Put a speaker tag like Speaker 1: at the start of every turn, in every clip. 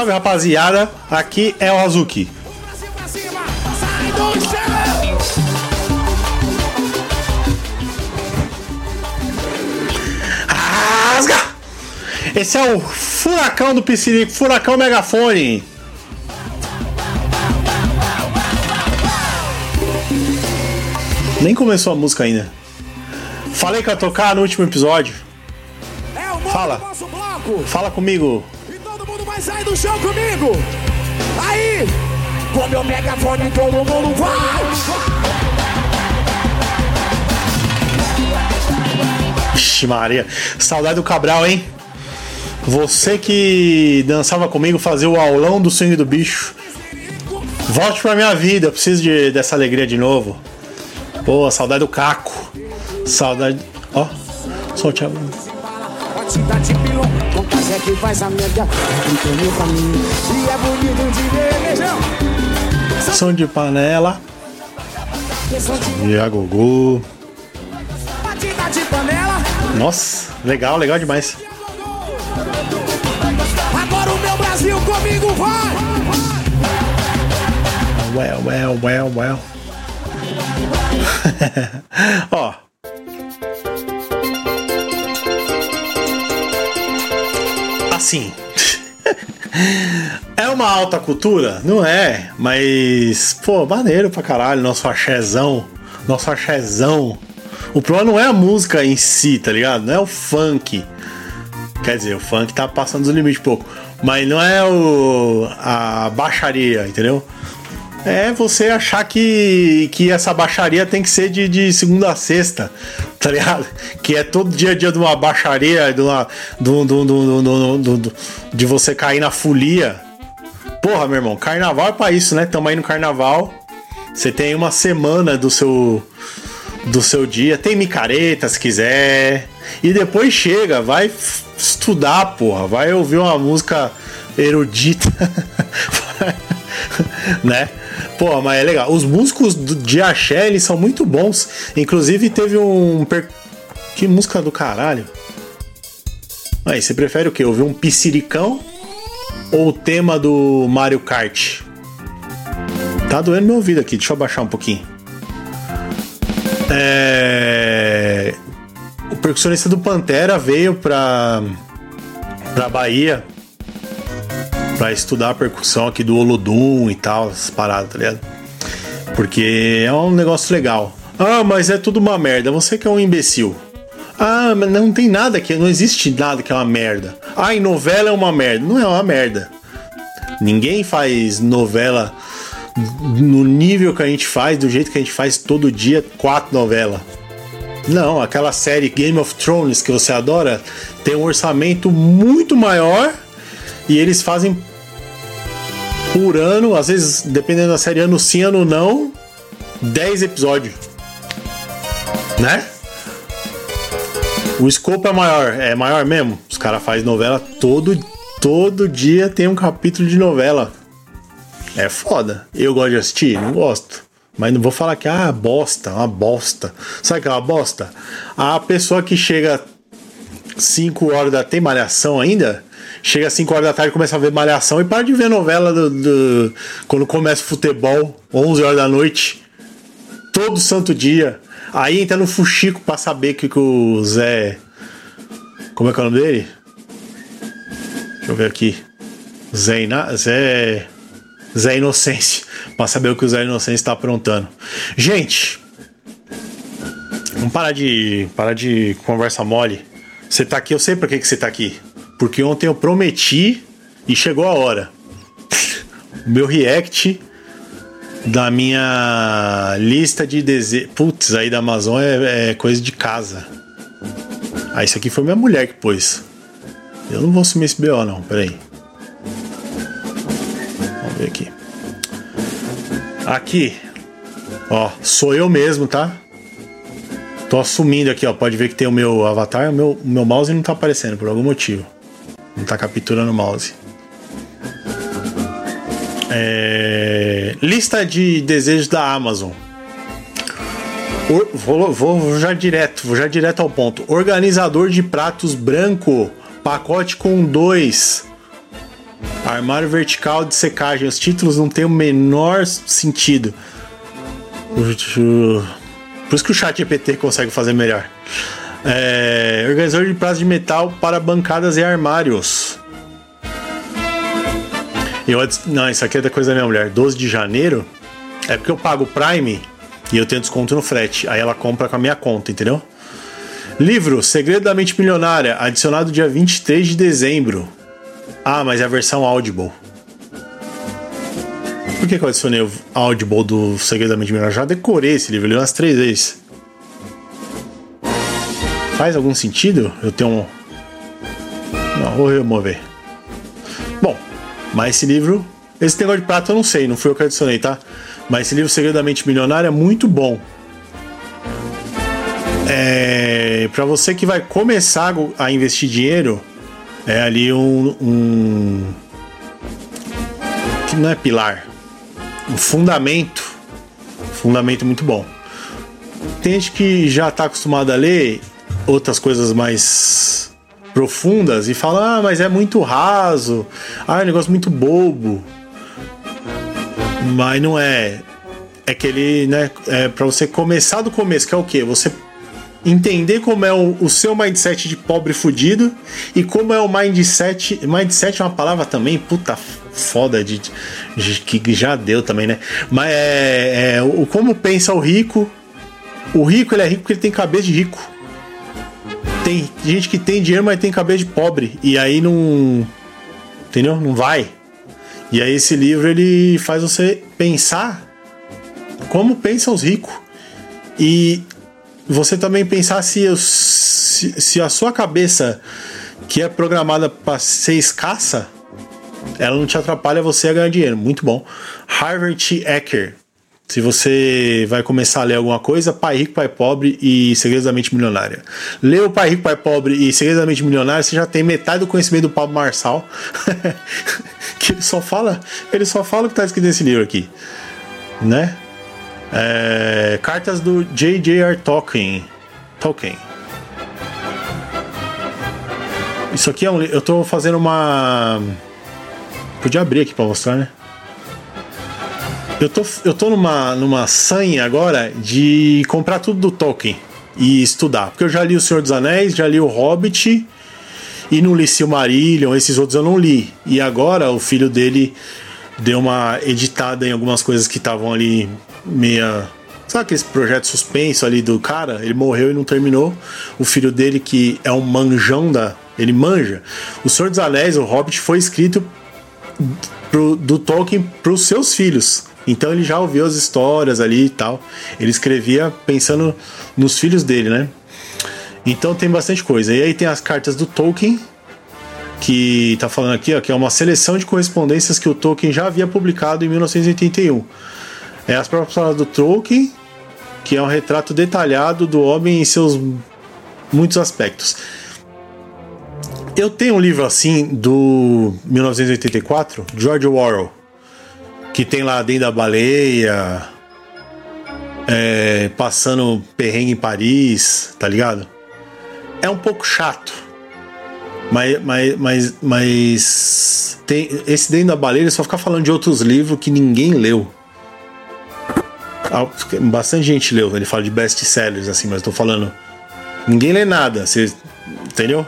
Speaker 1: Salve rapaziada, aqui é o Azuki. Rasga! Esse é o furacão do Piscirico, furacão megafone. Nem começou a música ainda. Falei que ia tocar no último episódio.
Speaker 2: É
Speaker 1: Fala. Fala comigo.
Speaker 2: Sair do chão comigo. Aí, com meu megafone, todo mundo vai.
Speaker 1: Ixi, Maria. Saudade do Cabral, hein? Você que dançava comigo, fazia o aulão do swing do bicho. Volte pra minha vida, eu preciso de, dessa alegria de novo. Pô, saudade do Caco. Saudade. Ó, solte a.
Speaker 2: Batida de pilão, fantasia que faz a média. Então meu caminho, e é bonito de ver, beijão.
Speaker 1: Som de panela. E a Gogô.
Speaker 2: batida de panela.
Speaker 1: Nossa, legal, legal demais.
Speaker 2: Agora o meu Brasil comigo vai.
Speaker 1: Well, well, well, well. Ó. Assim. É uma alta cultura? Não é, mas, pô, maneiro pra caralho, nosso axézão. Nosso axézão. O problema não é a música em si, tá ligado? Não é o funk. Quer dizer, o funk tá passando dos limites um pouco. Mas não é o, a baixaria, entendeu? É você achar que, que essa baixaria tem que ser de, de segunda a sexta, tá ligado? Que é todo dia a dia de uma baixaria, de, uma, de você cair na folia. Porra, meu irmão, carnaval é pra isso, né? Tamo aí no carnaval. Você tem uma semana do seu do seu dia, tem micareta se quiser. E depois chega, vai estudar, porra, vai ouvir uma música erudita. né? Porra, mas é legal. Os músicos de axé, eles são muito bons. Inclusive teve um per- que música do caralho. Aí, você prefere o quê? Ouvir um pisciricão ou o tema do Mario Kart? Tá doendo meu ouvido aqui, deixa eu abaixar um pouquinho. É... O percussionista do Pantera veio pra, pra Bahia pra estudar a percussão aqui do Olodum e tal, essas paradas, tá ligado? Porque é um negócio legal. Ah, mas é tudo uma merda. Você que é um imbecil. Ah, mas não tem nada que. Não existe nada que é uma merda. Ah, e novela é uma merda. Não é uma merda. Ninguém faz novela no nível que a gente faz, do jeito que a gente faz todo dia, quatro novelas. Não, aquela série Game of Thrones que você adora tem um orçamento muito maior e eles fazem por ano, às vezes, dependendo da série, ano sim, ano não, 10 episódios. Né? O escopo é maior, é maior mesmo. Os caras fazem novela todo, todo dia tem um capítulo de novela. É foda. Eu gosto de assistir? Não gosto. Mas não vou falar que ah, bosta, uma bosta. Sabe que é uma bosta? A pessoa que chega 5 horas da. Tem malhação ainda? Chega às 5 horas da tarde, começa a ver malhação e para de ver novela do, do- quando começa o futebol, 11 horas da noite. Todo santo dia. Aí entra no fuxico pra saber que, que o Zé. Como é que é o nome dele? Deixa eu ver aqui. Zé, Ina... Zé. Zé Inocência. Pra saber o que o Zé Inocência tá aprontando. Gente. Vamos parar de. parar de conversa mole. Você tá aqui, eu sei pra que, que você tá aqui. Porque ontem eu prometi e chegou a hora. O meu react da minha lista de desejos. Putz, aí da Amazon é, é coisa de casa. Ah, isso aqui foi minha mulher que pôs. Eu não vou assumir esse BO, não. Peraí. Vamos ver aqui. Aqui. Ó, sou eu mesmo, tá? Tô assumindo aqui, ó. Pode ver que tem o meu avatar. O meu, meu mouse não tá aparecendo por algum motivo. Não tá capturando o mouse. É... Lista de desejos da Amazon. Vou, vou, já direto, vou já direto ao ponto. Organizador de pratos branco, pacote com dois. Armário vertical de secagem. Os títulos não têm o menor sentido. Por isso que o chat GPT consegue fazer melhor. É, organizador de pratos de metal para bancadas e armários. Eu, não, isso aqui é da coisa da minha mulher. 12 de janeiro é porque eu pago Prime e eu tenho desconto no frete. Aí ela compra com a minha conta, entendeu? Livro Segredo da Mente Milionária, adicionado dia 23 de dezembro. Ah, mas é a versão Audible. Por que, que eu adicionei o Audible do Segredo da Mente Milionária? Já decorei esse livro, li umas três vezes. Faz algum sentido eu ter um. Não, vou remover. Bom, mas esse livro. Esse negócio de prato eu não sei, não foi eu que adicionei, tá? Mas esse livro Segredo da Mente Milionária é muito bom. É, para você que vai começar a investir dinheiro, é ali um, um que não é pilar, um fundamento, fundamento muito bom. Tem gente que já está acostumado a ler outras coisas mais profundas e fala, ah, mas é muito raso, ah, é um negócio muito bobo. Mas não é. É que ele, né, é para você começar do começo, que é o quê? Você entender como é o, o, seu mindset de pobre fudido e como é o mindset. Mindset é uma palavra também, puta foda de, de que já deu também, né? Mas é, é, o como pensa o rico. O rico ele é rico porque ele tem cabeça de rico. Tem gente que tem dinheiro, mas tem cabeça de pobre. E aí não. Entendeu? Não vai. E aí esse livro ele faz você pensar como pensam os ricos. E você também pensar se, se, se a sua cabeça, que é programada para ser escassa, ela não te atrapalha você a ganhar dinheiro. Muito bom. Harvard T. Ecker. Se você vai começar a ler alguma coisa, Pai Rico, Pai Pobre e Segredos da Mente Milionária. Lê o Pai Rico, Pai Pobre e Segredos da Mente Milionária, você já tem metade do conhecimento do Pablo Marçal. que ele só fala, ele só fala o que está escrito nesse livro aqui, né? É, cartas do J.J.R. Tolkien. Tolkien. Isso aqui é um. Eu tô fazendo uma. Podia abrir aqui para mostrar, né? Eu tô, eu tô numa, numa sanha agora de comprar tudo do Tolkien e estudar. Porque eu já li O Senhor dos Anéis, já li O Hobbit e não li Silmarillion, esses outros eu não li. E agora o filho dele deu uma editada em algumas coisas que estavam ali meia. Sabe aquele projeto suspenso ali do cara? Ele morreu e não terminou. O filho dele, que é um manjão da. Ele manja. O Senhor dos Anéis, o Hobbit, foi escrito pro, do Tolkien para os seus filhos. Então ele já ouviu as histórias ali e tal. Ele escrevia pensando nos filhos dele, né? Então tem bastante coisa. E aí tem as cartas do Tolkien, que tá falando aqui, ó, que é uma seleção de correspondências que o Tolkien já havia publicado em 1981. É as próprias palavras do Tolkien, que é um retrato detalhado do homem em seus muitos aspectos. Eu tenho um livro assim do 1984, George Orwell, que tem lá dentro da baleia, é, passando perrengue em Paris, tá ligado? É um pouco chato. Mas, mas, mas, mas tem, esse dentro da baleia só fica falando de outros livros que ninguém leu. Bastante gente leu, ele fala de best-sellers, assim, mas tô falando. Ninguém lê nada, você. Entendeu?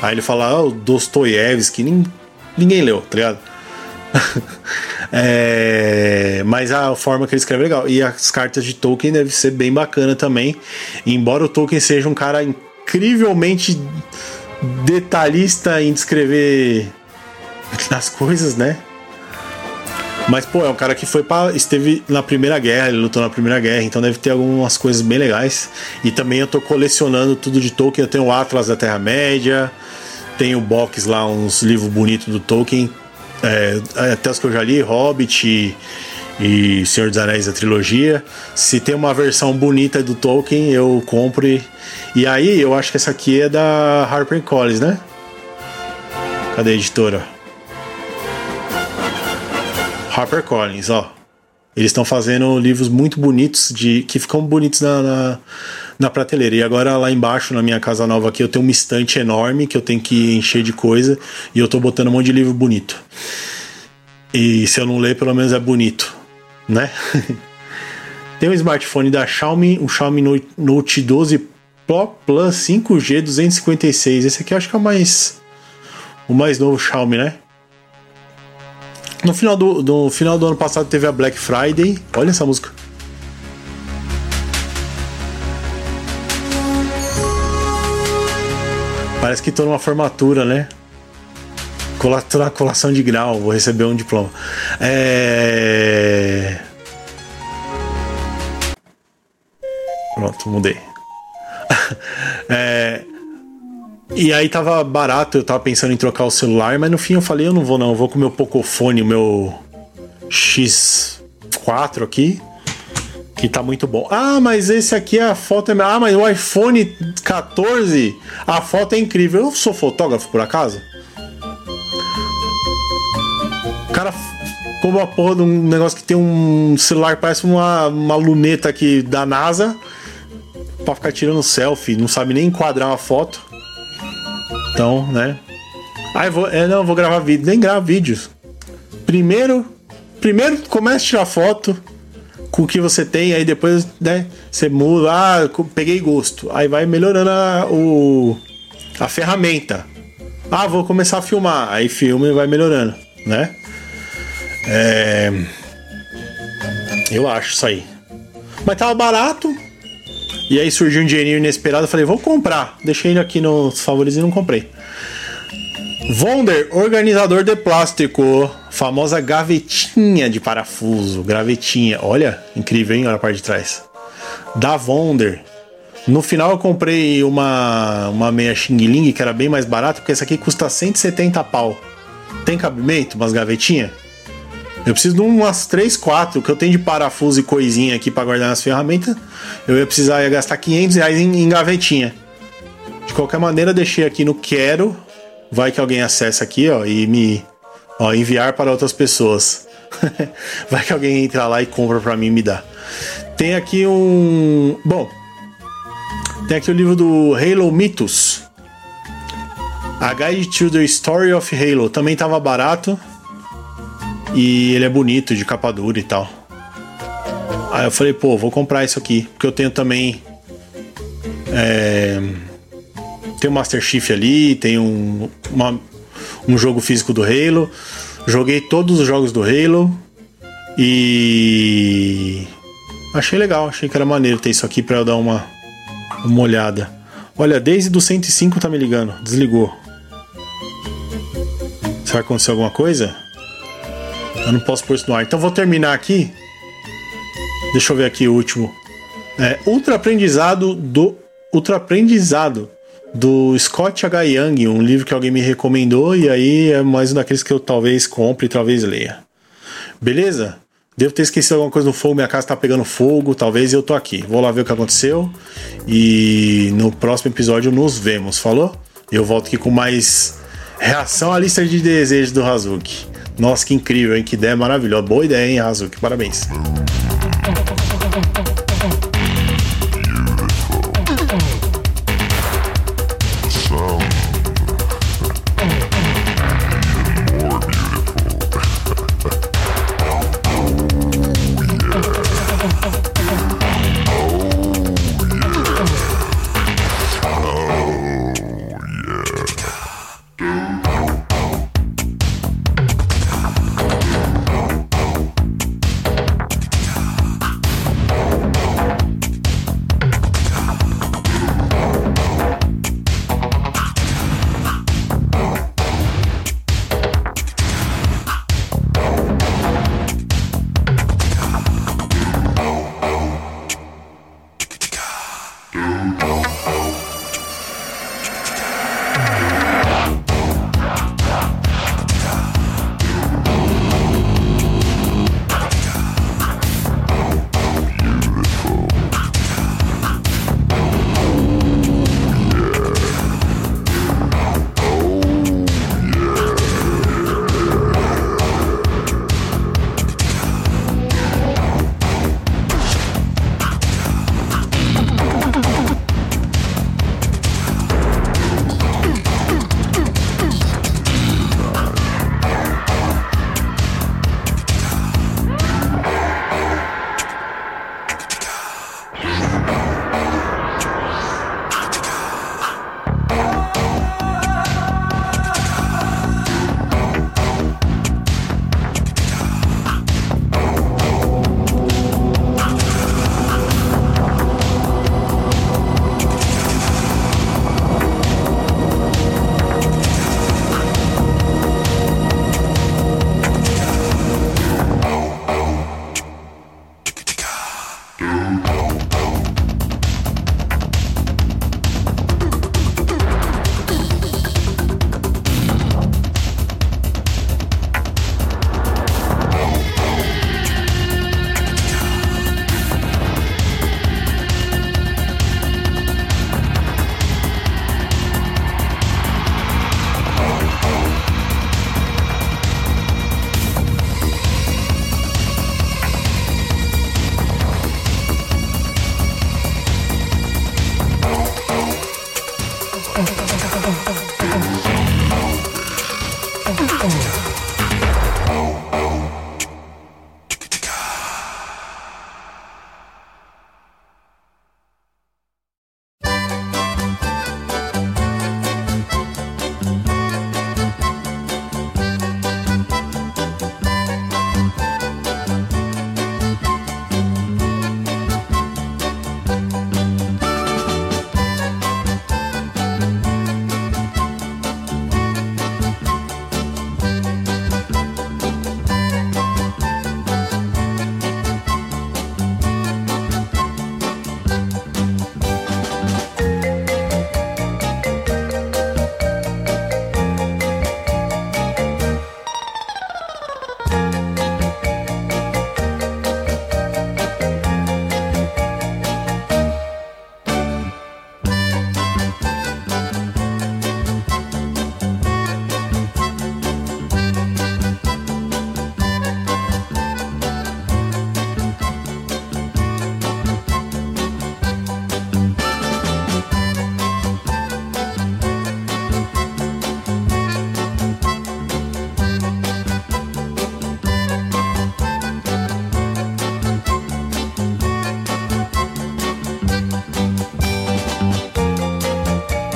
Speaker 1: Aí ele fala, ah, o Dostoiévski, ninguém, ninguém leu, tá ligado? é, mas a forma que ele escreve é legal. E as cartas de Tolkien deve ser bem bacana também. Embora o Tolkien seja um cara incrivelmente detalhista em descrever as coisas, né? Mas, pô, é um cara que foi para esteve na Primeira Guerra, ele lutou na Primeira Guerra, então deve ter algumas coisas bem legais. E também eu tô colecionando tudo de Tolkien. Eu tenho o Atlas da Terra-média, tenho o box lá, uns livros bonitos do Tolkien, é, até os que eu já li, Hobbit e, e Senhor dos Anéis, a trilogia. Se tem uma versão bonita do Tolkien, eu compro. E, e aí, eu acho que essa aqui é da HarperCollins, né? Cadê a editora? HarperCollins, ó. Eles estão fazendo livros muito bonitos de que ficam bonitos na, na, na, prateleira. E agora lá embaixo na minha casa nova aqui eu tenho uma estante enorme que eu tenho que encher de coisa e eu tô botando um monte de livro bonito. E se eu não ler, pelo menos é bonito, né? Tem um smartphone da Xiaomi, um Xiaomi Note 12 Pro Plus 5G 256. Esse aqui eu acho que é o mais o mais novo Xiaomi, né? No final do, do final do ano passado teve a Black Friday. Olha essa música. Parece que tô numa formatura, né? Colatura, colação de grau, vou receber um diploma. É... Pronto, mudei. é... E aí tava barato, eu tava pensando em trocar o celular, mas no fim eu falei, eu não vou não, eu vou com o meu Pocophone, o meu X4 aqui, que tá muito bom. Ah, mas esse aqui a foto é... Ah, mas o iPhone 14, a foto é incrível. Eu sou fotógrafo por acaso? O cara como a porra de um negócio que tem um celular, parece uma, uma luneta aqui da NASA, pra ficar tirando selfie, não sabe nem enquadrar uma foto. Então, né? Ah, eu vou, é, não, vou gravar vídeo. Nem grava vídeos. Primeiro, primeiro começa a tirar foto com o que você tem, aí depois, né, você muda, ah, peguei gosto. Aí vai melhorando a, o, a ferramenta. Ah, vou começar a filmar. Aí filma e vai melhorando, né? É... Eu acho isso aí. Mas tava barato, e aí surgiu um dinheirinho inesperado, eu falei, vou comprar. Deixei ele aqui nos favoritos e não comprei. Vonder, organizador de plástico. Famosa gavetinha de parafuso. Gravetinha. Olha, incrível, hein? Olha a parte de trás. Da Vonder. No final eu comprei uma, uma meia Xing Ling, que era bem mais barata, porque essa aqui custa 170 pau. Tem cabimento? Umas gavetinhas? Eu preciso de umas 3, 4 que eu tenho de parafuso e coisinha aqui para guardar nas ferramentas. Eu ia precisar ia gastar 500 reais em, em gavetinha. De qualquer maneira, deixei aqui no quero. Vai que alguém acessa aqui, ó, e me ó, enviar para outras pessoas. Vai que alguém entra lá e compra para mim e me dá. Tem aqui um, bom, tem aqui o livro do Halo Mythos. A Guide to the Story of Halo também estava barato. E ele é bonito, de capa dura e tal. Aí eu falei, pô, vou comprar isso aqui. Porque eu tenho também. É, tem o Master Chief ali, tem um, uma, um jogo físico do Halo. Joguei todos os jogos do Halo. E. Achei legal, achei que era maneiro ter isso aqui pra eu dar uma, uma olhada. Olha, desde do 105 tá me ligando, desligou. Será que aconteceu alguma coisa? Eu não posso pôr isso no ar. Então vou terminar aqui. Deixa eu ver aqui o último. É, ultra aprendizado do Ultra aprendizado do Scott H. Young, um livro que alguém me recomendou e aí é mais um daqueles que eu talvez compre e talvez leia. Beleza? Devo ter esquecido alguma coisa no fogo, minha casa tá pegando fogo, talvez eu tô aqui. Vou lá ver o que aconteceu e no próximo episódio nos vemos, falou? Eu volto aqui com mais reação à lista de desejos do Hazuki. Nossa, que incrível, hein? Que ideia maravilhosa. Boa ideia, hein, Hazuki? Parabéns.